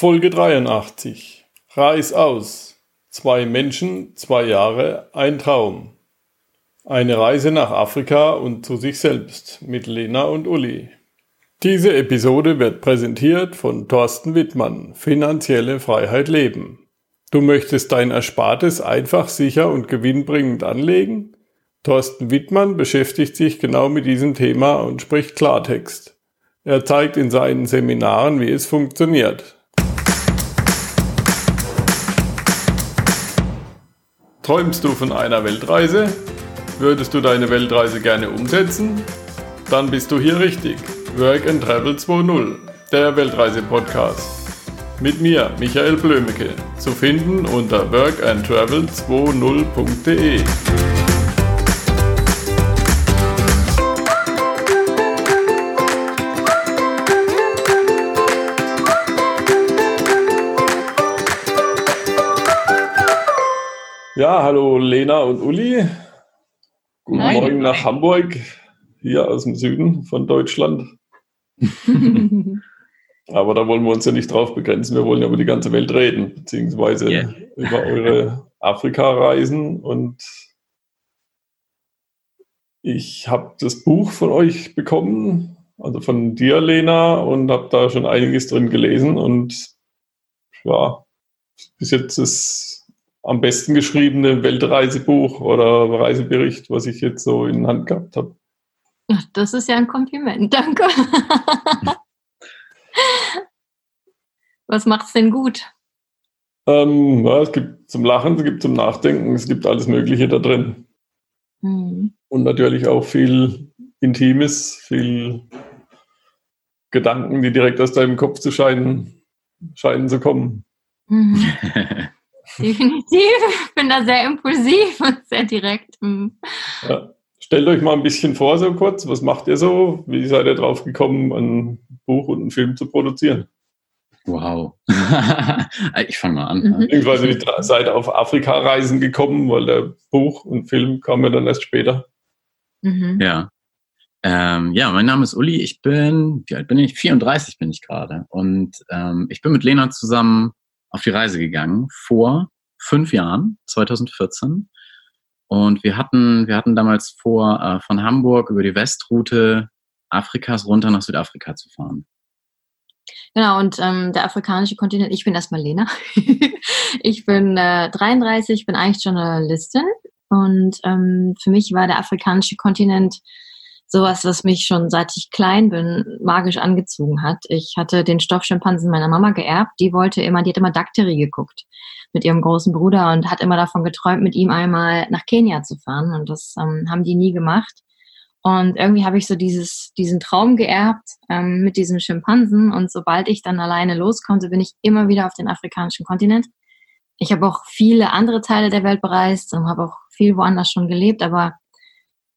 Folge 83. Reis aus. Zwei Menschen, zwei Jahre, ein Traum. Eine Reise nach Afrika und zu sich selbst mit Lena und Uli. Diese Episode wird präsentiert von Thorsten Wittmann, Finanzielle Freiheit leben. Du möchtest dein Erspartes einfach, sicher und gewinnbringend anlegen? Thorsten Wittmann beschäftigt sich genau mit diesem Thema und spricht Klartext. Er zeigt in seinen Seminaren, wie es funktioniert. Träumst du von einer Weltreise? Würdest du deine Weltreise gerne umsetzen? Dann bist du hier richtig. Work and Travel 2.0, der Weltreise-Podcast. Mit mir, Michael Blömecke, zu finden unter workandtravel20.de. Ja, hallo Lena und Uli. Guten Hi. Morgen nach Hamburg, hier aus dem Süden von Deutschland. Aber da wollen wir uns ja nicht drauf begrenzen. Wir wollen ja über die ganze Welt reden, beziehungsweise yeah. über eure Afrika-Reisen. Und ich habe das Buch von euch bekommen, also von dir, Lena, und habe da schon einiges drin gelesen. Und ja, bis jetzt ist am besten geschriebene Weltreisebuch oder Reisebericht, was ich jetzt so in Hand gehabt habe. Das ist ja ein Kompliment, danke. was macht es denn gut? Ähm, ja, es gibt zum Lachen, es gibt zum Nachdenken, es gibt alles Mögliche da drin. Mhm. Und natürlich auch viel Intimes, viel Gedanken, die direkt aus deinem Kopf zu scheinen, scheinen zu kommen. Mhm. Definitiv. Ich bin da sehr impulsiv und sehr direkt. Mhm. Ja. Stellt euch mal ein bisschen vor, so kurz. Was macht ihr so? Wie seid ihr drauf gekommen, ein Buch und einen Film zu produzieren? Wow. ich fange mal an. Mhm. Beziehungsweise ihr seid auf Afrika-Reisen gekommen, weil der Buch und Film kam ja dann erst später. Mhm. Ja. Ähm, ja, mein Name ist Uli. Ich bin, wie alt bin ich? 34 bin ich gerade. Und ähm, ich bin mit Lena zusammen auf die Reise gegangen vor fünf Jahren, 2014. Und wir hatten, wir hatten damals vor, äh, von Hamburg über die Westroute Afrikas runter nach Südafrika zu fahren. Genau, und ähm, der afrikanische Kontinent, ich bin erstmal Lena. ich bin äh, 33, bin eigentlich Journalistin und ähm, für mich war der afrikanische Kontinent sowas, was mich schon seit ich klein bin magisch angezogen hat. Ich hatte den Stoffschimpansen meiner Mama geerbt. Die wollte immer, die hat immer Dakteri geguckt mit ihrem großen Bruder und hat immer davon geträumt, mit ihm einmal nach Kenia zu fahren. Und das ähm, haben die nie gemacht. Und irgendwie habe ich so dieses, diesen Traum geerbt ähm, mit diesem Schimpansen. Und sobald ich dann alleine los konnte, bin ich immer wieder auf den afrikanischen Kontinent. Ich habe auch viele andere Teile der Welt bereist und habe auch viel woanders schon gelebt, aber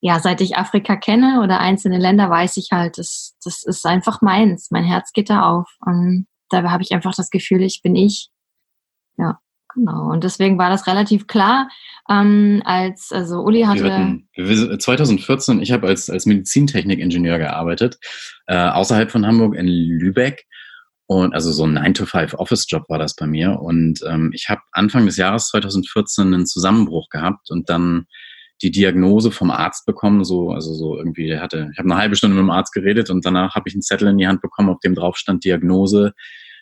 ja, seit ich Afrika kenne oder einzelne Länder, weiß ich halt, das, das ist einfach meins. Mein Herz geht da auf. Und da habe ich einfach das Gefühl, ich bin ich. Ja, genau. Und deswegen war das relativ klar, ähm, als, also Uli hatte. Wir hatten, 2014, ich habe als, als Medizintechnikingenieur gearbeitet, äh, außerhalb von Hamburg in Lübeck. Und also so ein 9-to-5-Office-Job war das bei mir. Und ähm, ich habe Anfang des Jahres 2014 einen Zusammenbruch gehabt und dann die Diagnose vom Arzt bekommen, so, also so irgendwie, der hatte, ich habe eine halbe Stunde mit dem Arzt geredet und danach habe ich einen Zettel in die Hand bekommen, auf dem drauf stand Diagnose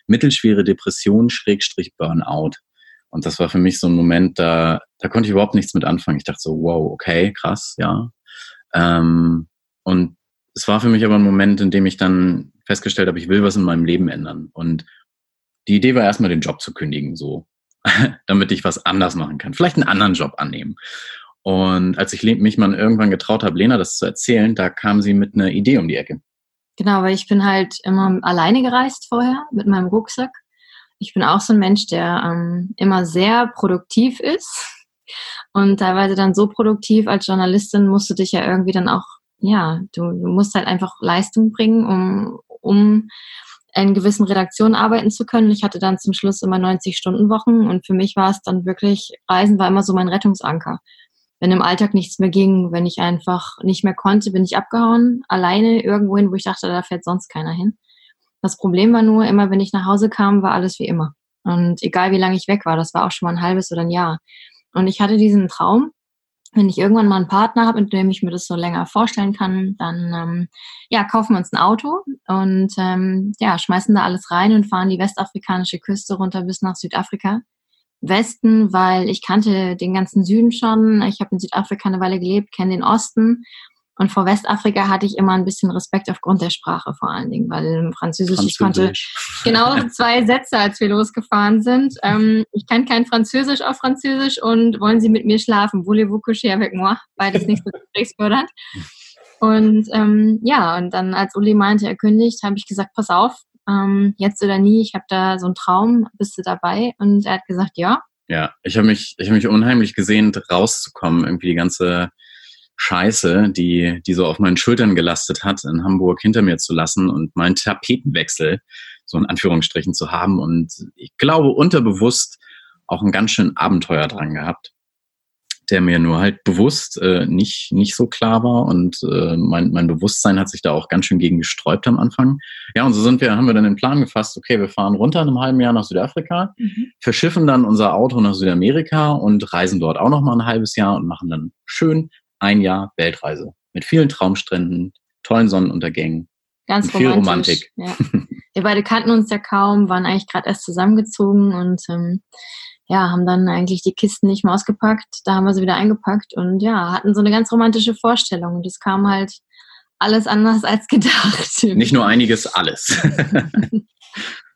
mittelschwere Depression, Schrägstrich Burnout. Und das war für mich so ein Moment, da, da konnte ich überhaupt nichts mit anfangen. Ich dachte so, wow, okay, krass, ja. Ähm, und es war für mich aber ein Moment, in dem ich dann festgestellt habe, ich will was in meinem Leben ändern. Und die Idee war erstmal den Job zu kündigen, so, damit ich was anders machen kann. Vielleicht einen anderen Job annehmen. Und als ich mich mal irgendwann getraut habe, Lena das zu erzählen, da kam sie mit einer Idee um die Ecke. Genau, weil ich bin halt immer alleine gereist vorher mit meinem Rucksack. Ich bin auch so ein Mensch, der ähm, immer sehr produktiv ist und teilweise dann so produktiv als Journalistin musst du dich ja irgendwie dann auch, ja, du, du musst halt einfach Leistung bringen, um, um in gewissen Redaktionen arbeiten zu können. Ich hatte dann zum Schluss immer 90-Stunden-Wochen und für mich war es dann wirklich, Reisen war immer so mein Rettungsanker wenn im Alltag nichts mehr ging, wenn ich einfach nicht mehr konnte, bin ich abgehauen, alleine irgendwo hin, wo ich dachte, da fährt sonst keiner hin. Das Problem war nur, immer wenn ich nach Hause kam, war alles wie immer. Und egal wie lange ich weg war, das war auch schon mal ein halbes oder ein Jahr. Und ich hatte diesen Traum, wenn ich irgendwann mal einen Partner habe, mit dem ich mir das so länger vorstellen kann, dann ähm, ja, kaufen wir uns ein Auto und ähm, ja, schmeißen da alles rein und fahren die westafrikanische Küste runter bis nach Südafrika. Westen, weil ich kannte den ganzen Süden schon. Ich habe in Südafrika eine Weile gelebt, kenne den Osten und vor Westafrika hatte ich immer ein bisschen Respekt aufgrund der Sprache vor allen Dingen, weil Französisch, Französisch. ich konnte genau zwei Sätze, als wir losgefahren sind. Ähm, ich kann kein Französisch auf Französisch und wollen Sie mit mir schlafen? Voulez-vous coucher avec moi? Beides nicht so gesprächsfördernd. Und ähm, ja, und dann als Uli meinte, er kündigt, habe ich gesagt, pass auf, ähm, jetzt oder nie, ich habe da so einen Traum, bist du dabei? Und er hat gesagt, ja. Ja, ich habe mich, ich habe mich unheimlich gesehnt, rauszukommen, irgendwie die ganze Scheiße, die, die so auf meinen Schultern gelastet hat, in Hamburg hinter mir zu lassen und meinen Tapetenwechsel, so in Anführungsstrichen, zu haben. Und ich glaube, unterbewusst auch ein ganz schön Abenteuer dran gehabt, der mir nur halt bewusst äh, nicht, nicht so klar war. Und äh, mein, mein Bewusstsein hat sich da auch ganz schön gegen gesträubt am Anfang. Ja, und so sind wir, haben wir dann den Plan gefasst, okay, wir fahren runter in einem halben Jahr nach Südafrika, mhm. verschiffen dann unser Auto nach Südamerika und reisen dort auch noch mal ein halbes Jahr und machen dann schön ein Jahr Weltreise mit vielen Traumstränden, tollen Sonnenuntergängen. Ganz viel Romantik. Ja. Wir beide kannten uns ja kaum, waren eigentlich gerade erst zusammengezogen und ähm, ja, haben dann eigentlich die Kisten nicht mehr ausgepackt. Da haben wir sie wieder eingepackt und ja, hatten so eine ganz romantische Vorstellung. Und es kam halt alles anders als gedacht. Nicht nur einiges, alles.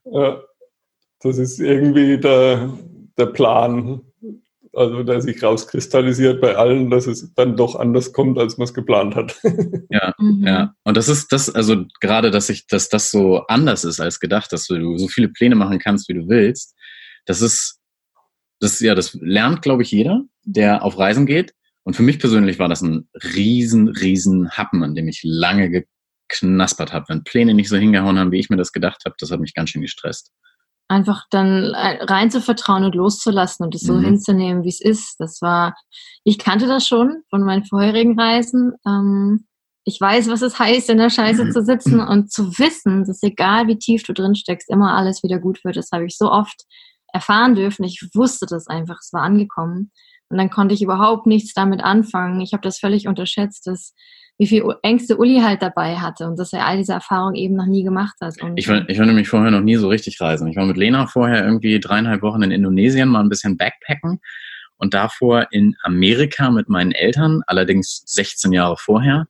ja, das ist irgendwie der, der Plan also der sich rauskristallisiert bei allen, dass es dann doch anders kommt, als man es geplant hat. ja, mhm. ja. Und das ist das, also gerade, dass ich, dass das so anders ist als gedacht, dass du so viele Pläne machen kannst, wie du willst. Das ist, das ja, das lernt, glaube ich, jeder, der auf Reisen geht. Und für mich persönlich war das ein riesen, riesen Happen, an dem ich lange geknaspert habe. Wenn Pläne nicht so hingehauen haben, wie ich mir das gedacht habe, das hat mich ganz schön gestresst einfach dann äh, rein zu vertrauen und loszulassen und es so mhm. hinzunehmen, wie es ist. Das war, ich kannte das schon von meinen vorherigen Reisen. Ähm, ich weiß, was es heißt, in der Scheiße zu sitzen und zu wissen, dass egal wie tief du drin steckst, immer alles wieder gut wird. Das habe ich so oft erfahren dürfen. Ich wusste das einfach, es war angekommen. Und dann konnte ich überhaupt nichts damit anfangen. Ich habe das völlig unterschätzt, dass wie viel Ängste Uli halt dabei hatte und dass er all diese Erfahrungen eben noch nie gemacht hat. Und ich, war, ich war nämlich vorher noch nie so richtig reisen. Ich war mit Lena vorher irgendwie dreieinhalb Wochen in Indonesien, mal ein bisschen Backpacken und davor in Amerika mit meinen Eltern, allerdings 16 Jahre vorher,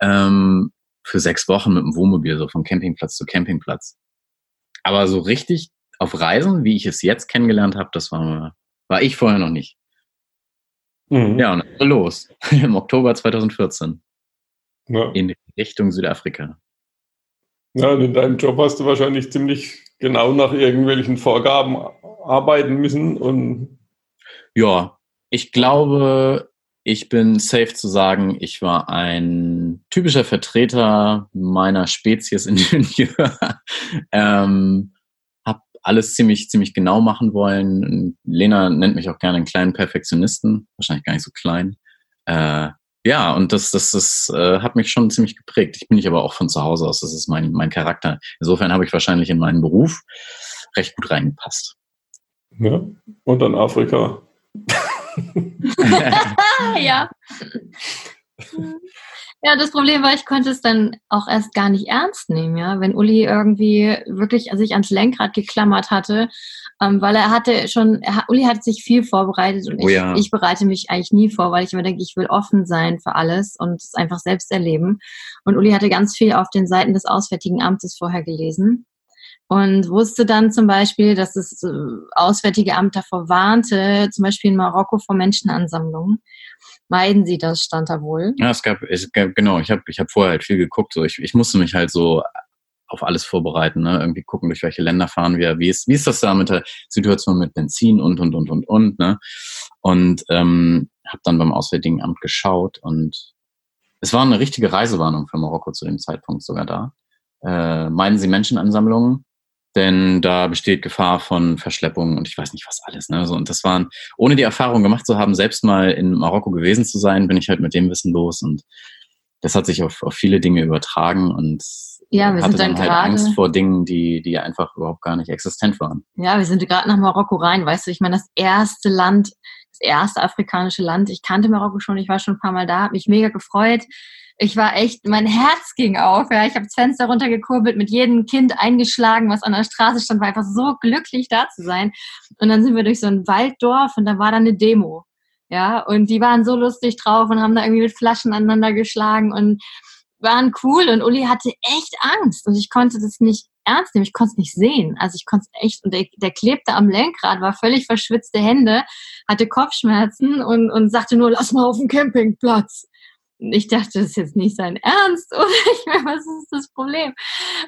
ähm, für sechs Wochen mit dem Wohnmobil, so von Campingplatz zu Campingplatz. Aber so richtig auf Reisen, wie ich es jetzt kennengelernt habe, das war, war ich vorher noch nicht. Mhm. Ja, und dann los. Im Oktober 2014 ja. in Richtung Südafrika. Ja, in deinem Job hast du wahrscheinlich ziemlich genau nach irgendwelchen Vorgaben arbeiten müssen und ja, ich glaube, ich bin safe zu sagen, ich war ein typischer Vertreter meiner Spezies Ingenieur. ähm, alles ziemlich, ziemlich genau machen wollen. Lena nennt mich auch gerne einen kleinen Perfektionisten, wahrscheinlich gar nicht so klein. Äh, ja, und das, das, das äh, hat mich schon ziemlich geprägt. Ich bin nicht aber auch von zu Hause aus. Das ist mein, mein Charakter. Insofern habe ich wahrscheinlich in meinen Beruf recht gut reingepasst. Ja, und dann Afrika. ja. Ja, das Problem war, ich konnte es dann auch erst gar nicht ernst nehmen, ja. Wenn Uli irgendwie wirklich sich ans Lenkrad geklammert hatte ähm, weil er hatte schon, er, Uli hat sich viel vorbereitet und oh, ich, ja. ich bereite mich eigentlich nie vor, weil ich immer denke, ich will offen sein für alles und es einfach selbst erleben. Und Uli hatte ganz viel auf den Seiten des Auswärtigen Amtes vorher gelesen und wusste dann zum Beispiel, dass das äh, Auswärtige Amt davor warnte, zum Beispiel in Marokko vor Menschenansammlungen. Meiden Sie das, stand da wohl. Ja, es gab, es gab genau, ich habe ich hab vorher halt viel geguckt. So. Ich, ich musste mich halt so auf alles vorbereiten, ne? irgendwie gucken, durch welche Länder fahren wir, wie ist, wie ist das da mit der Situation mit Benzin und, und, und, und, und, ne? Und ähm, habe dann beim Auswärtigen Amt geschaut und es war eine richtige Reisewarnung für Marokko zu dem Zeitpunkt sogar da. Äh, meinen Sie Menschenansammlungen? Denn da besteht Gefahr von Verschleppungen und ich weiß nicht was alles. Ne? So, und das waren, ohne die Erfahrung gemacht zu haben, selbst mal in Marokko gewesen zu sein, bin ich halt mit dem Wissen los und das hat sich auf, auf viele Dinge übertragen und ja, wir hatte sind dann, dann halt gerade. Angst vor Dingen, die, die einfach überhaupt gar nicht existent waren. Ja, wir sind gerade nach Marokko rein, weißt du, ich meine, das erste Land, das erste afrikanische Land. Ich kannte Marokko schon, ich war schon ein paar Mal da, habe mich mega gefreut. Ich war echt, mein Herz ging auf. Ja. Ich habe das Fenster runtergekurbelt, mit jedem Kind eingeschlagen, was an der Straße stand, war einfach so glücklich da zu sein. Und dann sind wir durch so ein Walddorf und da war dann eine Demo. Ja, und die waren so lustig drauf und haben da irgendwie mit Flaschen aneinander geschlagen und waren cool. Und Uli hatte echt Angst und ich konnte das nicht ernst nehmen. Ich konnte es nicht sehen. Also ich konnte es echt, und der, der klebte am Lenkrad, war völlig verschwitzte Hände, hatte Kopfschmerzen und, und sagte nur, lass mal auf den Campingplatz. Ich dachte, das ist jetzt nicht sein Ernst, oder? Ich meine, was ist das Problem?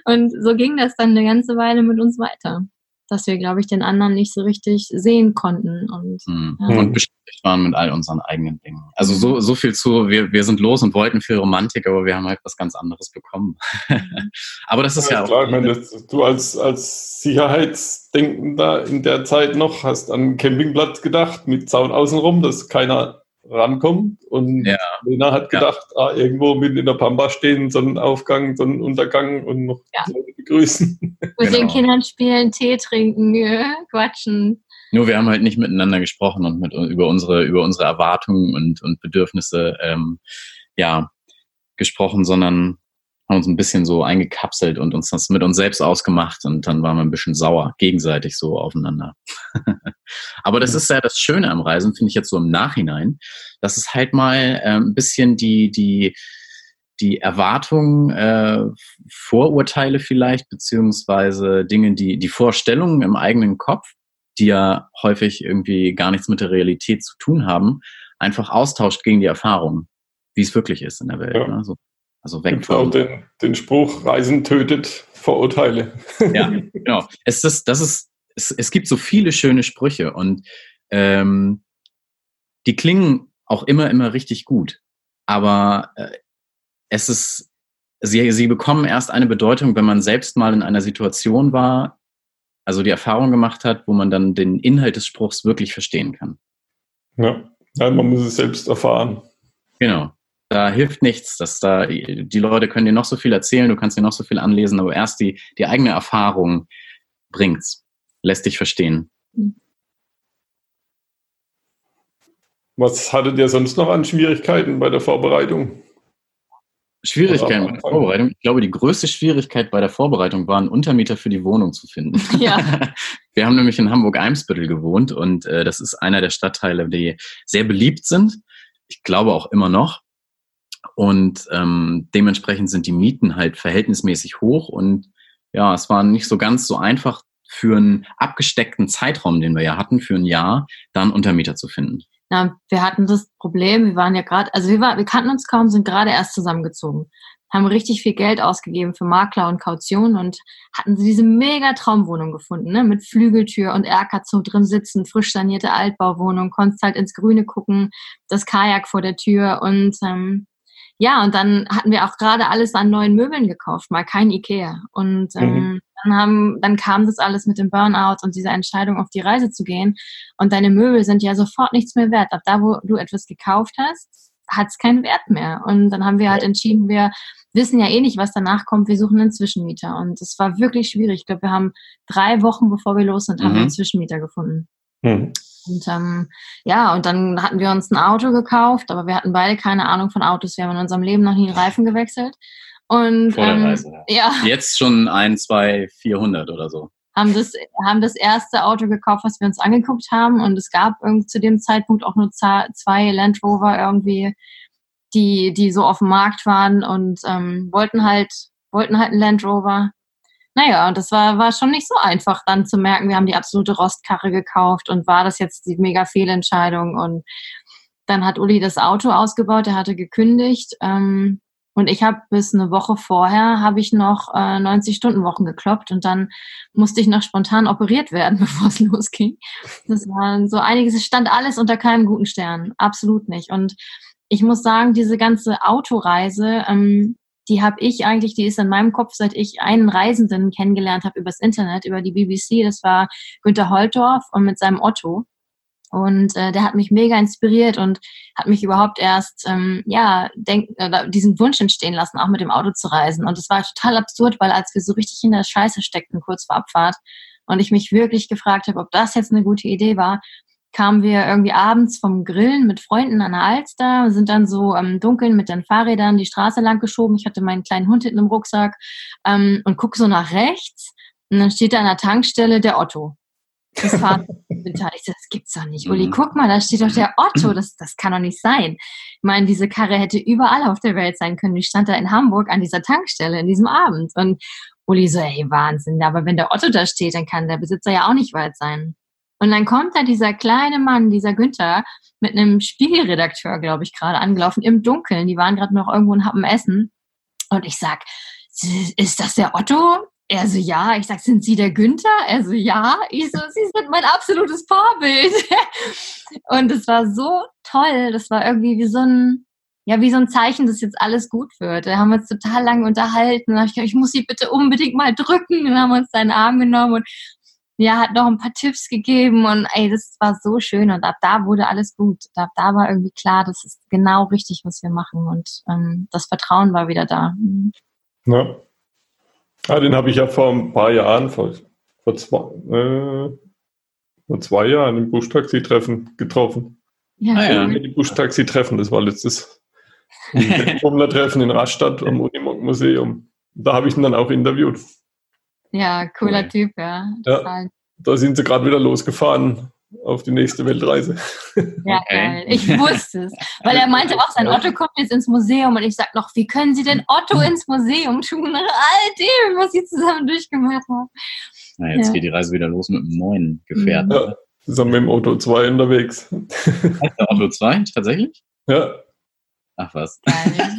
Und so ging das dann eine ganze Weile mit uns weiter. Dass wir, glaube ich, den anderen nicht so richtig sehen konnten. Und, Mhm. ja. Und beschäftigt waren mit all unseren eigenen Dingen. Also so, so viel zu, wir, wir sind los und wollten viel Romantik, aber wir haben halt was ganz anderes bekommen. aber das ist ja, Ja, auch. klar, ich meine, das, du als, als Sicherheitsdenkender in der Zeit noch hast an einen Campingplatz gedacht, mit Zaun außenrum, dass keiner rankommt. Und Ja. Lena hat Ja. gedacht, ah, irgendwo mitten in der Pampa stehen, Sonnenaufgang, Sonnenuntergang und noch Ja. Leute begrüßen. mit den Genau. Kindern spielen, Tee trinken, quatschen. Nur wir haben halt nicht miteinander gesprochen und mit, über unsere, über unsere Erwartungen und, und Bedürfnisse, ähm, ja, gesprochen, sondern haben uns ein bisschen so eingekapselt und uns das mit uns selbst ausgemacht und dann waren wir ein bisschen sauer, gegenseitig so aufeinander. Aber das ist ja das Schöne am Reisen, finde ich jetzt so im Nachhinein, dass es halt mal äh, ein bisschen die, die, die Erwartungen, äh, Vorurteile vielleicht, beziehungsweise Dinge, die, die Vorstellungen im eigenen Kopf, die ja häufig irgendwie gar nichts mit der Realität zu tun haben, einfach austauscht gegen die Erfahrung, wie es wirklich ist in der Welt. Ja. Ne? So, also weg Gibt auch von. den, den Spruch, Reisen tötet Vorurteile. Ja, genau. Es ist, das ist, es, es gibt so viele schöne Sprüche und ähm, die klingen auch immer, immer richtig gut. Aber äh, es ist, sie, sie bekommen erst eine Bedeutung, wenn man selbst mal in einer Situation war, also die Erfahrung gemacht hat, wo man dann den Inhalt des Spruchs wirklich verstehen kann. Ja. ja, man muss es selbst erfahren. Genau. Da hilft nichts, dass da, die Leute können dir noch so viel erzählen, du kannst dir noch so viel anlesen, aber erst die, die eigene Erfahrung bringt's, lässt dich verstehen. Was hattet ihr sonst noch an Schwierigkeiten bei der Vorbereitung? Schwierigkeiten bei der. Vorbereitung. Ich glaube, die größte Schwierigkeit bei der Vorbereitung war, einen Untermieter für die Wohnung zu finden. Ja. Wir haben nämlich in Hamburg-Eimsbüttel gewohnt und äh, das ist einer der Stadtteile, die sehr beliebt sind. Ich glaube auch immer noch. Und ähm, dementsprechend sind die Mieten halt verhältnismäßig hoch und ja, es war nicht so ganz so einfach für einen abgesteckten Zeitraum, den wir ja hatten, für ein Jahr, da einen Untermieter zu finden. Na, wir hatten das Problem, wir waren ja gerade, also wir, war, wir kannten uns kaum, sind gerade erst zusammengezogen, haben richtig viel Geld ausgegeben für Makler und Kaution und hatten diese mega Traumwohnung gefunden, ne? mit Flügeltür und Erker zum drin sitzen, frisch sanierte Altbauwohnung, konntest halt ins Grüne gucken, das Kajak vor der Tür und ähm, ja, und dann hatten wir auch gerade alles an neuen Möbeln gekauft, mal kein Ikea. Und ähm, dann, haben, dann kam das alles mit dem Burnout und dieser Entscheidung, auf die Reise zu gehen. Und deine Möbel sind ja sofort nichts mehr wert. Ab da, wo du etwas gekauft hast, hat es keinen Wert mehr. Und dann haben wir halt entschieden, wir wissen ja eh nicht, was danach kommt. Wir suchen einen Zwischenmieter. Und es war wirklich schwierig. Ich glaube, wir haben drei Wochen, bevor wir los sind, haben wir Mhm. einen Zwischenmieter gefunden. Hm. Und ähm, ja, und dann hatten wir uns ein Auto gekauft, aber wir hatten beide keine Ahnung von Autos. Wir haben in unserem Leben noch nie einen Reifen gewechselt. Und Vor der ähm, Reise. ja, Jetzt schon ein, zwei, 400 oder so. haben das, haben das erste Auto gekauft, was wir uns angeguckt haben. Und es gab irgend zu dem Zeitpunkt auch nur zwei Land Rover irgendwie, die, die so auf dem Markt waren und ähm, wollten halt, wollten halt einen Land Rover. Naja, und das war, war schon nicht so einfach dann zu merken, wir haben die absolute Rostkarre gekauft und war das jetzt die mega Fehlentscheidung. Und dann hat Uli das Auto ausgebaut, er hatte gekündigt. Ähm, und ich habe bis eine Woche vorher habe ich noch äh, 90 Stunden Wochen gekloppt und dann musste ich noch spontan operiert werden, bevor es losging. Das war so einiges, es stand alles unter keinem guten Stern, absolut nicht. Und ich muss sagen, diese ganze Autoreise, ähm, die habe ich eigentlich, die ist in meinem Kopf, seit ich einen Reisenden kennengelernt habe übers Internet, über die BBC. Das war Günter Holtorf und mit seinem Otto. Und äh, der hat mich mega inspiriert und hat mich überhaupt erst, ähm, ja, denk, äh, diesen Wunsch entstehen lassen, auch mit dem Auto zu reisen. Und es war total absurd, weil als wir so richtig in der Scheiße steckten, kurz vor Abfahrt, und ich mich wirklich gefragt habe, ob das jetzt eine gute Idee war, kamen wir irgendwie abends vom Grillen mit Freunden an der Alster, sind dann so im Dunkeln mit den Fahrrädern die Straße lang geschoben. Ich hatte meinen kleinen Hund hinten im Rucksack ähm, und gucke so nach rechts und dann steht da an der Tankstelle der Otto. Das Fahrradinventar. Ich so, das gibt's doch nicht. Uli, mhm. guck mal, da steht doch der Otto. Das, das kann doch nicht sein. Ich meine, diese Karre hätte überall auf der Welt sein können. Die stand da in Hamburg an dieser Tankstelle in diesem Abend. Und Uli so, hey, Wahnsinn. Aber wenn der Otto da steht, dann kann der Besitzer ja auch nicht weit sein. Und dann kommt da dieser kleine Mann, dieser Günther, mit einem Spiegelredakteur, glaube ich, gerade angelaufen, im Dunkeln. Die waren gerade noch irgendwo und haben Essen. Und ich sag, ist das der Otto? Er so, ja. Ich sag, sind Sie der Günther? Er so, ja. Ich so, Sie sind mein absolutes Vorbild. und es war so toll. Das war irgendwie wie so ein, ja, wie so ein Zeichen, dass jetzt alles gut wird. Da haben wir uns total lange unterhalten. Da habe ich gesagt, ich muss Sie bitte unbedingt mal drücken. Und dann haben wir uns seinen Arm genommen und ja, hat noch ein paar Tipps gegeben und ey, das war so schön und ab da wurde alles gut. Ab da war irgendwie klar, das ist genau richtig, was wir machen und ähm, das Vertrauen war wieder da. Ja. Ja, den habe ich ja vor ein paar Jahren, vor, vor, zwei, äh, vor zwei Jahren im Buschtaxi-Treffen getroffen. Ja, ah, ja. Die Buschtaxi-Treffen, das war letztes Treffen in Rastatt am Unimog-Museum. Da habe ich ihn dann auch interviewt. Ja, cooler okay. Typ, ja. ja. Da sind sie gerade wieder losgefahren auf die nächste Weltreise. Ja, geil. Ich wusste es. Weil er meinte auch, sein Otto kommt jetzt ins Museum und ich sag noch, wie können Sie denn Otto ins Museum tun? Nach all dem, was Sie zusammen durchgemacht haben. Na, jetzt ja. geht die Reise wieder los mit einem neuen Gefährten. Ja, zusammen mit dem Otto 2 unterwegs. Heißt der Otto 2 tatsächlich? Ja. Ach was. Geil.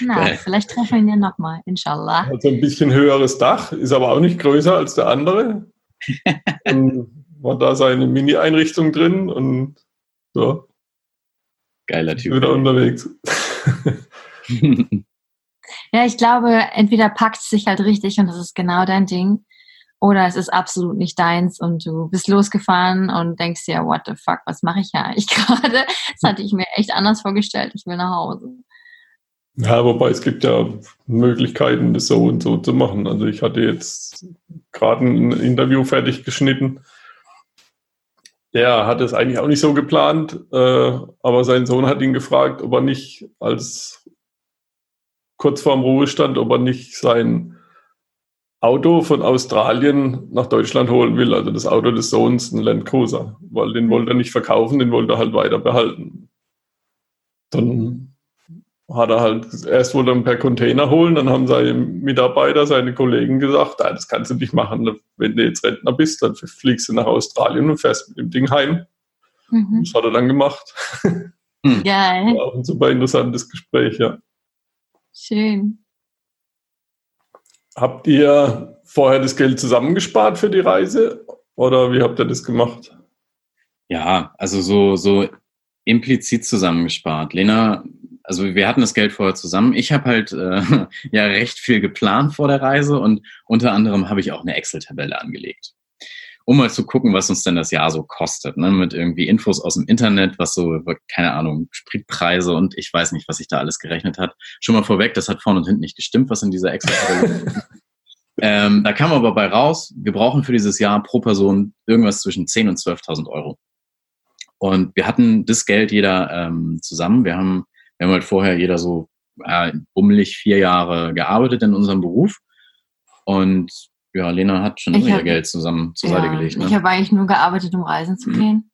Na, Geil. vielleicht treffen wir ihn ja nochmal, inshallah. Hat so ein bisschen höheres Dach, ist aber auch nicht größer als der andere. und war da seine Mini-Einrichtung drin und so. Geiler Typ. Wieder unterwegs. ja, ich glaube, entweder packt es sich halt richtig und das ist genau dein Ding. Oder es ist absolut nicht deins und du bist losgefahren und denkst dir, what the fuck, was mache ich ja eigentlich gerade? Das hatte ich mir echt anders vorgestellt. Ich will nach Hause. Ja, wobei es gibt ja Möglichkeiten, das so und so zu machen. Also ich hatte jetzt gerade ein Interview fertig geschnitten. Der hat es eigentlich auch nicht so geplant, äh, aber sein Sohn hat ihn gefragt, ob er nicht als kurz vorm Ruhestand, ob er nicht sein Auto von Australien nach Deutschland holen will, also das Auto des Sohns, ein Land Cruiser, weil den wollte er nicht verkaufen, den wollte er halt weiter behalten. Dann hat er halt, erst wollte er per Container holen, dann haben seine Mitarbeiter, seine Kollegen gesagt, ah, das kannst du nicht machen, wenn du jetzt Rentner bist, dann fliegst du nach Australien und fährst mit dem Ding heim. Mhm. Das hat er dann gemacht. Geil. War auch ein super interessantes Gespräch, ja. Schön. Habt ihr vorher das Geld zusammengespart für die Reise oder wie habt ihr das gemacht? Ja, also so, so implizit zusammengespart. Lena, also wir hatten das Geld vorher zusammen. Ich habe halt äh, ja recht viel geplant vor der Reise und unter anderem habe ich auch eine Excel-Tabelle angelegt um mal zu gucken, was uns denn das Jahr so kostet, ne? mit irgendwie Infos aus dem Internet, was so, keine Ahnung, Spritpreise und ich weiß nicht, was sich da alles gerechnet hat. Schon mal vorweg, das hat vorne und hinten nicht gestimmt, was in dieser Excel ähm, Da kam aber bei raus, wir brauchen für dieses Jahr pro Person irgendwas zwischen 10.000 und 12.000 Euro. Und wir hatten das Geld jeder ähm, zusammen. Wir haben, wir haben halt vorher jeder so äh, bummelig vier Jahre gearbeitet in unserem Beruf. Und ja, Lena hat schon immer ihr Geld zusammen zur ja, Seite gelegt. Ne? Ich habe eigentlich nur gearbeitet, um reisen zu gehen.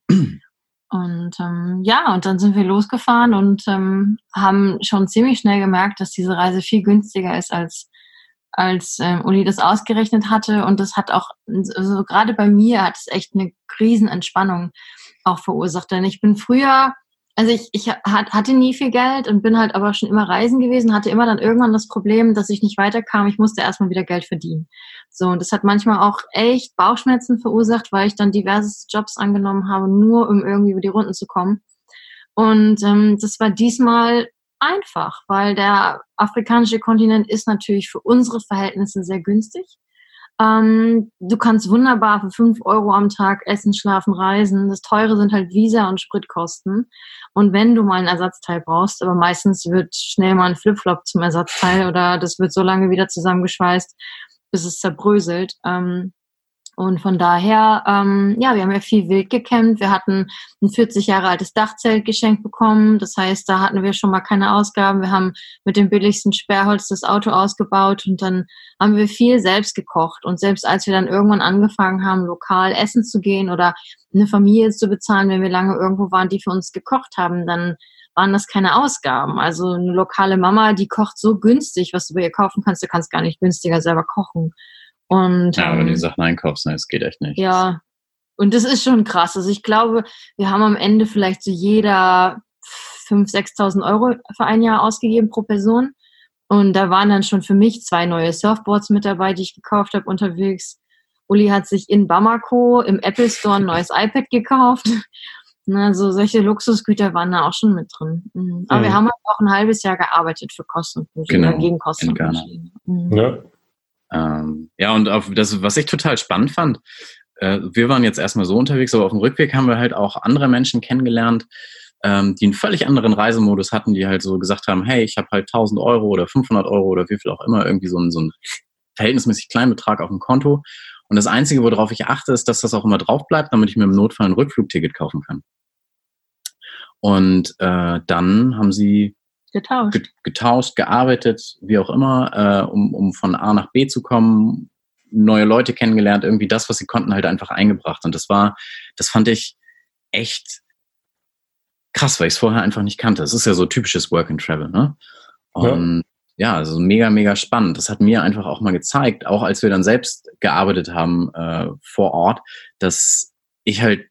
Und ähm, ja, und dann sind wir losgefahren und ähm, haben schon ziemlich schnell gemerkt, dass diese Reise viel günstiger ist, als, als ähm, Uli das ausgerechnet hatte. Und das hat auch, also gerade bei mir hat es echt eine Riesenentspannung auch verursacht. Denn ich bin früher also ich, ich hatte nie viel Geld und bin halt aber schon immer reisen gewesen, hatte immer dann irgendwann das Problem, dass ich nicht weiterkam. Ich musste erstmal wieder Geld verdienen. So, und das hat manchmal auch echt Bauchschmerzen verursacht, weil ich dann diverse Jobs angenommen habe, nur um irgendwie über die Runden zu kommen. Und ähm, das war diesmal einfach, weil der afrikanische Kontinent ist natürlich für unsere Verhältnisse sehr günstig. Ähm, du kannst wunderbar für fünf Euro am Tag essen, schlafen, reisen. Das Teure sind halt Visa und Spritkosten. Und wenn du mal ein Ersatzteil brauchst, aber meistens wird schnell mal ein Flipflop zum Ersatzteil oder das wird so lange wieder zusammengeschweißt, bis es zerbröselt. Ähm, und von daher, ähm, ja, wir haben ja viel wild gekämmt. Wir hatten ein 40 Jahre altes Dachzelt geschenkt bekommen. Das heißt, da hatten wir schon mal keine Ausgaben. Wir haben mit dem billigsten Sperrholz das Auto ausgebaut und dann haben wir viel selbst gekocht. Und selbst als wir dann irgendwann angefangen haben, lokal essen zu gehen oder eine Familie zu bezahlen, wenn wir lange irgendwo waren, die für uns gekocht haben, dann waren das keine Ausgaben. Also eine lokale Mama, die kocht so günstig, was du bei ihr kaufen kannst. Du kannst gar nicht günstiger selber kochen. Und, ja, wenn du die Sachen einkaufst, ne, das geht echt nicht. Ja, und das ist schon krass. Also ich glaube, wir haben am Ende vielleicht so jeder 5.000, 6.000 Euro für ein Jahr ausgegeben pro Person. Und da waren dann schon für mich zwei neue Surfboards mit dabei, die ich gekauft habe unterwegs. Uli hat sich in Bamako im Apple Store ein neues iPad gekauft. Also solche Luxusgüter waren da auch schon mit drin. Mhm. Aber mhm. wir haben halt auch ein halbes Jahr gearbeitet für Kosten genau, gegen Kosten. Mhm. Ja. Ähm, ja, und auf das, was ich total spannend fand, äh, wir waren jetzt erstmal so unterwegs, aber auf dem Rückweg haben wir halt auch andere Menschen kennengelernt, ähm, die einen völlig anderen Reisemodus hatten, die halt so gesagt haben, hey, ich habe halt 1000 Euro oder 500 Euro oder wie viel auch immer, irgendwie so ein, so ein verhältnismäßig kleinen Betrag auf dem Konto. Und das Einzige, worauf ich achte, ist, dass das auch immer drauf bleibt, damit ich mir im Notfall ein Rückflugticket kaufen kann. Und äh, dann haben sie Getauscht. getauscht, gearbeitet, wie auch immer, äh, um, um von A nach B zu kommen, neue Leute kennengelernt, irgendwie das, was sie konnten, halt einfach eingebracht. Und das war, das fand ich echt krass, weil ich es vorher einfach nicht kannte. Es ist ja so typisches Work and Travel, ne? Und ja, ja also mega, mega spannend. Das hat mir einfach auch mal gezeigt, auch als wir dann selbst gearbeitet haben äh, vor Ort, dass ich halt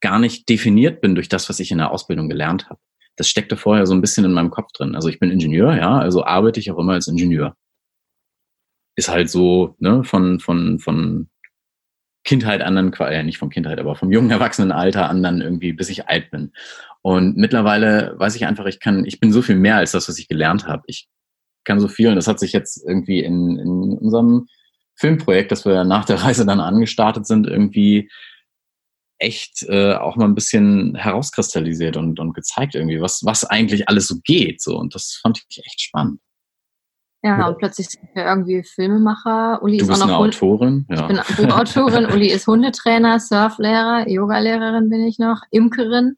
gar nicht definiert bin durch das, was ich in der Ausbildung gelernt habe das steckte vorher so ein bisschen in meinem Kopf drin. Also ich bin Ingenieur, ja, also arbeite ich auch immer als Ingenieur. Ist halt so, ne, von, von, von Kindheit an dann, äh, nicht von Kindheit, aber vom jungen Erwachsenenalter an dann irgendwie, bis ich alt bin. Und mittlerweile weiß ich einfach, ich kann, ich bin so viel mehr als das, was ich gelernt habe. Ich kann so viel und das hat sich jetzt irgendwie in, in unserem Filmprojekt, das wir nach der Reise dann angestartet sind, irgendwie echt äh, auch mal ein bisschen herauskristallisiert und, und gezeigt irgendwie, was, was eigentlich alles so geht. So. Und das fand ich echt spannend. Ja, und plötzlich sind wir irgendwie Filmemacher. Uli du ist bist auch noch eine Autorin. Ja. Ich bin Buchautorin. Uli ist Hundetrainer, Surflehrer, Yogalehrerin bin ich noch, Imkerin.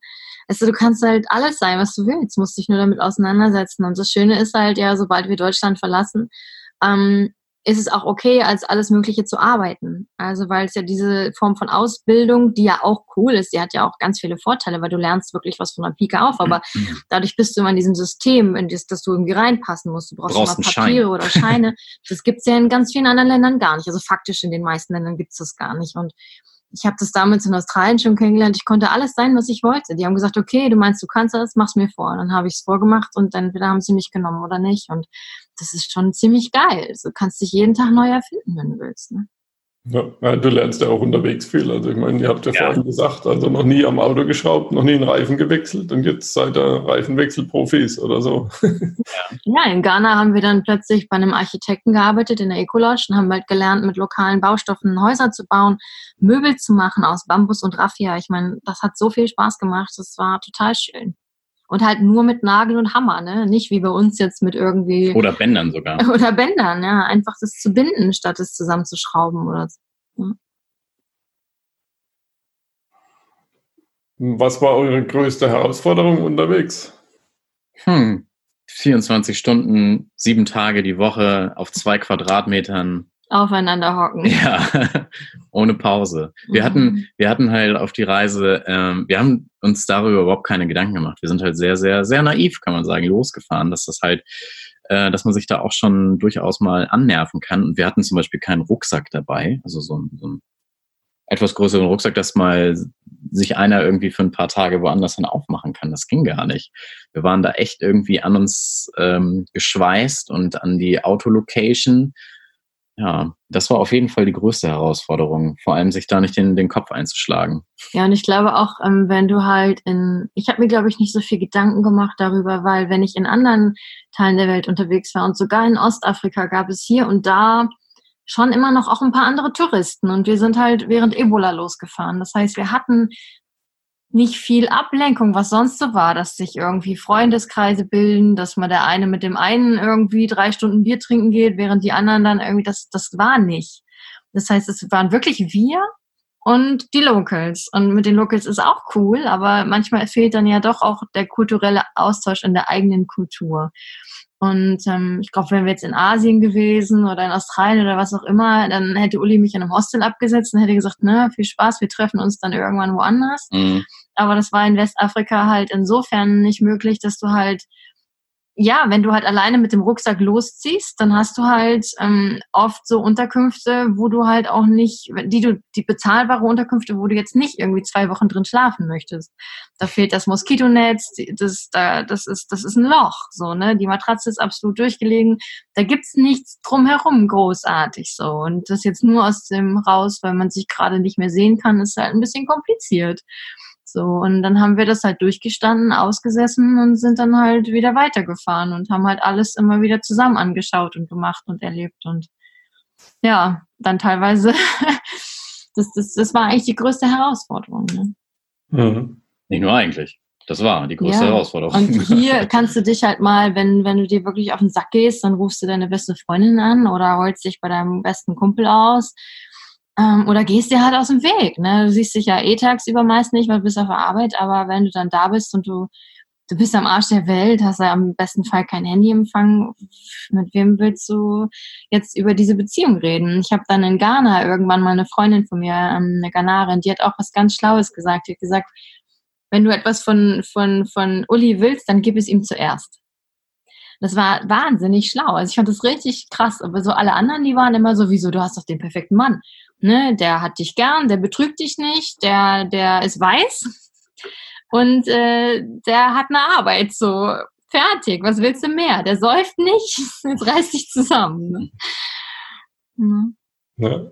Also du kannst halt alles sein, was du willst, musst dich nur damit auseinandersetzen. Und das Schöne ist halt, ja, sobald wir Deutschland verlassen, ähm, ist es auch okay, als alles Mögliche zu arbeiten. Also weil es ja diese Form von Ausbildung, die ja auch cool ist, die hat ja auch ganz viele Vorteile, weil du lernst wirklich was von der Pike auf, aber mhm. dadurch bist du immer in diesem System, in das, dass du irgendwie reinpassen musst. Du brauchst, brauchst immer Papiere Schein. oder Scheine. das gibt's ja in ganz vielen anderen Ländern gar nicht. Also faktisch in den meisten Ländern gibt's das gar nicht. Und ich habe das damals in Australien schon kennengelernt. Ich konnte alles sein, was ich wollte. Die haben gesagt, okay, du meinst, du kannst das, mach's mir vor. Und dann habe ich es vorgemacht und entweder haben sie mich genommen oder nicht. Und das ist schon ziemlich geil. Du kannst dich jeden Tag neu erfinden, wenn du willst. Ne? Ja, du lernst ja auch unterwegs viel. Also ich meine, ihr habt ja, ja, vorhin gesagt, also noch nie am Auto geschraubt, noch nie einen Reifen gewechselt und jetzt seid ihr Reifenwechselprofis oder so. Ja, in Ghana haben wir dann plötzlich bei einem Architekten gearbeitet in der Ecolodge und haben halt gelernt, mit lokalen Baustoffen Häuser zu bauen, Möbel zu machen aus Bambus und Raffia. Ich meine, das hat so viel Spaß gemacht, das war total schön. Und halt nur mit Nagel und Hammer, ne? Nicht wie bei uns jetzt mit irgendwie. Oder Bändern sogar. Oder Bändern, ja. Einfach das zu binden, statt es zusammenzuschrauben oder so. Ja. Was war eure größte Herausforderung unterwegs? Hm. 24 Stunden, sieben Tage die Woche auf zwei Quadratmetern aufeinander hocken. Ja, ohne Pause. Wir mhm. hatten, wir hatten halt auf die Reise, ähm, wir haben uns darüber überhaupt keine Gedanken gemacht. Wir sind halt sehr, sehr, sehr naiv, kann man sagen, losgefahren, dass das halt, äh, dass man sich da auch schon durchaus mal annerven kann. Und wir hatten zum Beispiel keinen Rucksack dabei, also so ein, so ein etwas größeren Rucksack, dass mal sich einer irgendwie für ein paar Tage woanders hin aufmachen kann. Das ging gar nicht. Wir waren da echt irgendwie an uns ähm, geschweißt und an die Autolocation ja, das war auf jeden Fall die größte Herausforderung, vor allem sich da nicht den, den Kopf einzuschlagen. Ja, und ich glaube auch, ähm, wenn du halt in, ich habe mir, glaube ich, nicht so viel Gedanken gemacht darüber, weil wenn ich in anderen Teilen der Welt unterwegs war und sogar in Ostafrika gab es hier und da schon immer noch auch ein paar andere Touristen und wir sind halt während Ebola losgefahren. Das heißt, wir hatten nicht viel Ablenkung, was sonst so war, dass sich irgendwie Freundeskreise bilden, dass man der eine mit dem einen irgendwie drei Stunden Bier trinken geht, während die anderen dann irgendwie, das, das war nicht. Das heißt, es waren wirklich wir und die Locals. Und mit den Locals ist auch cool, aber manchmal fehlt dann ja doch auch der kulturelle Austausch in der eigenen Kultur. Und ähm, ich glaube, wenn wir jetzt in Asien gewesen oder in Australien oder was auch immer, dann hätte Uli mich in einem Hostel abgesetzt und hätte gesagt, ne, viel Spaß, wir treffen uns dann irgendwann woanders. Mhm. Aber das war in Westafrika halt insofern nicht möglich, dass du halt ja, wenn du halt alleine mit dem Rucksack losziehst, dann hast du halt ähm, oft so Unterkünfte, wo du halt auch nicht, die du, die bezahlbare Unterkünfte, wo du jetzt nicht irgendwie zwei Wochen drin schlafen möchtest. Da fehlt das Moskitonetz, das, da, das ist, das ist ein Loch, so, ne? Die Matratze ist absolut durchgelegen. Da gibt's nichts drumherum großartig, so. Und das jetzt nur aus dem raus, weil man sich gerade nicht mehr sehen kann, ist halt ein bisschen kompliziert. So, und dann haben wir das halt durchgestanden, ausgesessen und sind dann halt wieder weitergefahren und haben halt alles immer wieder zusammen angeschaut und gemacht und erlebt. Und ja, dann teilweise, das, das, das war eigentlich die größte Herausforderung. Ne? Mhm. Nicht nur eigentlich. Das war die größte ja. Herausforderung. Und hier kannst du dich halt mal, wenn, wenn du dir wirklich auf den Sack gehst, dann rufst du deine beste Freundin an oder holst dich bei deinem besten Kumpel aus ähm, oder gehst dir halt aus dem Weg. Ne? Du siehst dich ja eh tagsüber meist nicht, weil du bist auf der Arbeit, aber wenn du dann da bist und du, du bist am Arsch der Welt, hast ja am besten Fall kein Handyempfang, mit wem willst du jetzt über diese Beziehung reden? Ich habe dann in Ghana irgendwann mal eine Freundin von mir, ähm, eine Ghanarin, die hat auch was ganz Schlaues gesagt. Die hat gesagt, wenn du etwas von, von, von Uli willst, dann gib es ihm zuerst. Das war wahnsinnig schlau. Also ich fand das richtig krass. Aber so alle anderen, die waren immer so, wieso, du hast doch den perfekten Mann ne, der hat dich gern, der betrügt dich nicht, der, der ist weiß und äh, der hat eine Arbeit, so fertig, was willst du mehr? Der säuft nicht, jetzt reiß dich zusammen. Ne? Ja.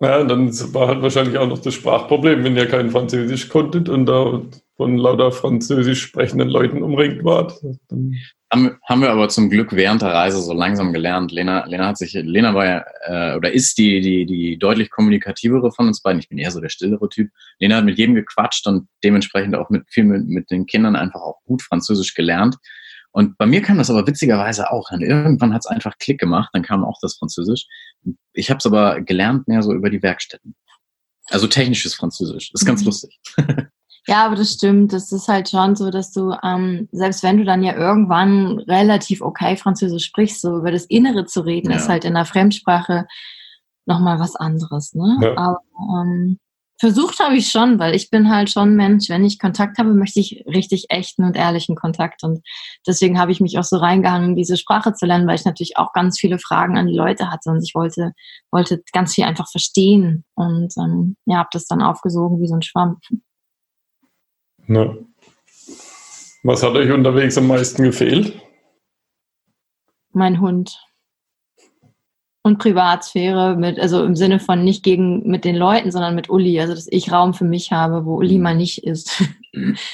Ja, dann war halt wahrscheinlich auch noch das Sprachproblem, wenn ihr kein Französisch konntet und da von lauter französisch sprechenden Leuten umringt wart. Dann haben, haben wir aber zum Glück während der Reise so langsam gelernt. Lena, Lena hat sich, Lena war ja äh, oder ist die, die, die deutlich kommunikativere von uns beiden. Ich bin eher so der stillere Typ. Lena hat mit jedem gequatscht und dementsprechend auch mit viel mit, mit den Kindern einfach auch gut Französisch gelernt. Und bei mir kam das aber witzigerweise auch. Und irgendwann hat es einfach Klick gemacht, dann kam auch das Französisch. Ich habe es aber gelernt mehr so über die Werkstätten. Also technisches Französisch. Das ist ganz mhm. lustig. Ja, aber das stimmt. Das ist halt schon so, dass du, ähm, selbst wenn du dann ja irgendwann relativ okay Französisch sprichst, so über das Innere zu reden, ja. ist halt in der Fremdsprache nochmal was anderes. Ne? Ja. Aber ähm, versucht habe ich schon, weil ich bin halt schon Mensch, wenn ich Kontakt habe, möchte ich richtig echten und ehrlichen Kontakt. Und deswegen habe ich mich auch so reingehangen, diese Sprache zu lernen, weil ich natürlich auch ganz viele Fragen an die Leute hatte und ich wollte, wollte ganz viel einfach verstehen. Und ähm, ja, habe das dann aufgesogen wie so ein Schwamm. Ne? Was hat euch unterwegs am meisten gefehlt? Mein Hund. Und Privatsphäre mit, also im Sinne von nicht gegen mit den Leuten, sondern mit Uli. Also dass ich Raum für mich habe, wo Uli mal nicht ist.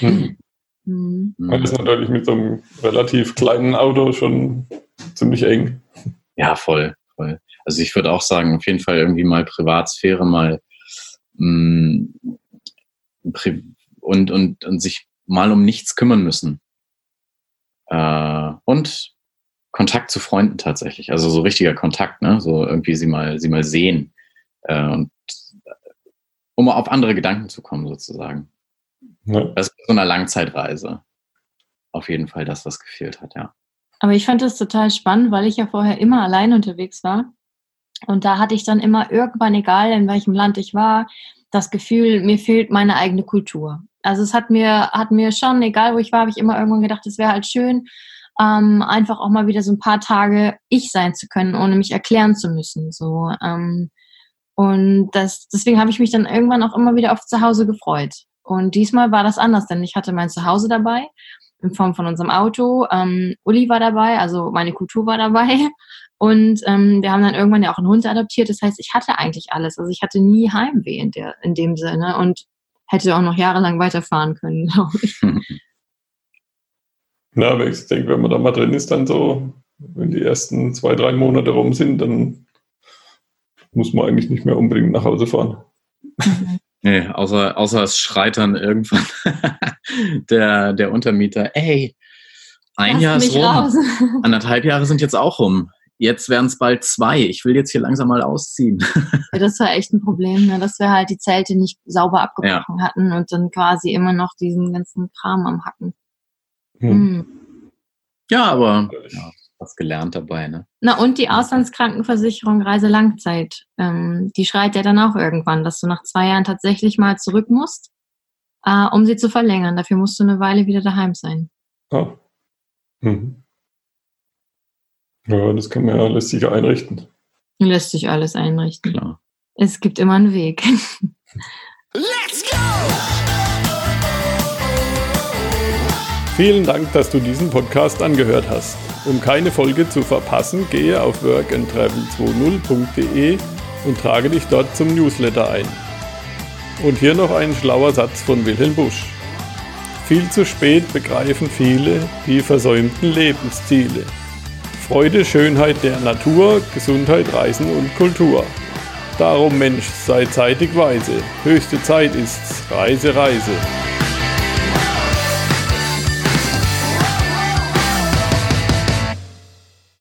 Mhm. mhm. Das ist natürlich mit so einem relativ kleinen Auto schon ziemlich eng. Ja, voll, voll. Also ich würde auch sagen, auf jeden Fall irgendwie mal Privatsphäre, mal mh, mm, und, und, und sich mal um nichts kümmern müssen. Äh, und Kontakt zu Freunden tatsächlich, also so richtiger Kontakt, ne? So irgendwie sie mal, sie mal sehen äh, und um auf andere Gedanken zu kommen sozusagen. Ja. Das ist so eine Langzeitreise. Auf jeden Fall das, was gefehlt hat, ja. Aber ich fand das total spannend, weil ich ja vorher immer allein unterwegs war. Und da hatte ich dann immer irgendwann, egal in welchem Land ich war, das Gefühl, mir fehlt meine eigene Kultur. Also es hat mir, hat mir schon, egal wo ich war, habe ich immer irgendwann gedacht, es wäre halt schön, ähm, einfach auch mal wieder so ein paar Tage ich sein zu können, ohne mich erklären zu müssen. So, ähm, und das, deswegen habe ich mich dann irgendwann auch immer wieder auf Zuhause gefreut. Und diesmal war das anders, denn ich hatte mein Zuhause dabei in Form von unserem Auto. Ähm, Uli war dabei, also meine Kultur war dabei. Und ähm, wir haben dann irgendwann ja auch einen Hund adoptiert. Das heißt, ich hatte eigentlich alles. Also ich hatte nie Heimweh in, der, in dem Sinne und hätte auch noch jahrelang weiterfahren können, glaube ich. Na, aber ich denke, wenn man da mal drin ist, dann so, wenn die ersten zwei, drei Monate rum sind, dann muss man eigentlich nicht mehr unbedingt nach Hause fahren. Nee, außer, außer es schreit dann irgendwann der, der Untermieter, ey, ein Lass Jahr ist rum, raus. anderthalb Jahre sind jetzt auch rum. Jetzt werden es bald zwei. Ich will jetzt hier langsam mal ausziehen. Ja, das war echt ein Problem, ne? dass wir halt die Zelte nicht sauber abgebrochen hatten und dann quasi immer noch diesen ganzen Kram am Hacken. Hm. Hm. Ja, aber ja, was gelernt dabei, ne? Na und die Auslandskrankenversicherung Reiselangzeit, ähm, die schreit ja dann auch irgendwann, dass du nach zwei Jahren tatsächlich mal zurück musst, äh, um sie zu verlängern. Dafür musst du eine Weile wieder daheim sein. Ah. Mhm. Ja, das kann man ja lässt sich ja einrichten. Lässt sich alles einrichten. Klar. Es gibt immer einen Weg. Vielen Dank, dass du diesen Podcast angehört hast. Um keine Folge zu verpassen, gehe auf workandtravel20.de und trage dich dort zum Newsletter ein. Und hier noch ein schlauer Satz von Wilhelm Busch. Viel zu spät begreifen viele die versäumten Lebensziele. Freude, Schönheit der Natur, Gesundheit, Reisen und Kultur. Darum Mensch, sei zeitig weise. Höchste Zeit ist's. Reise, Reise.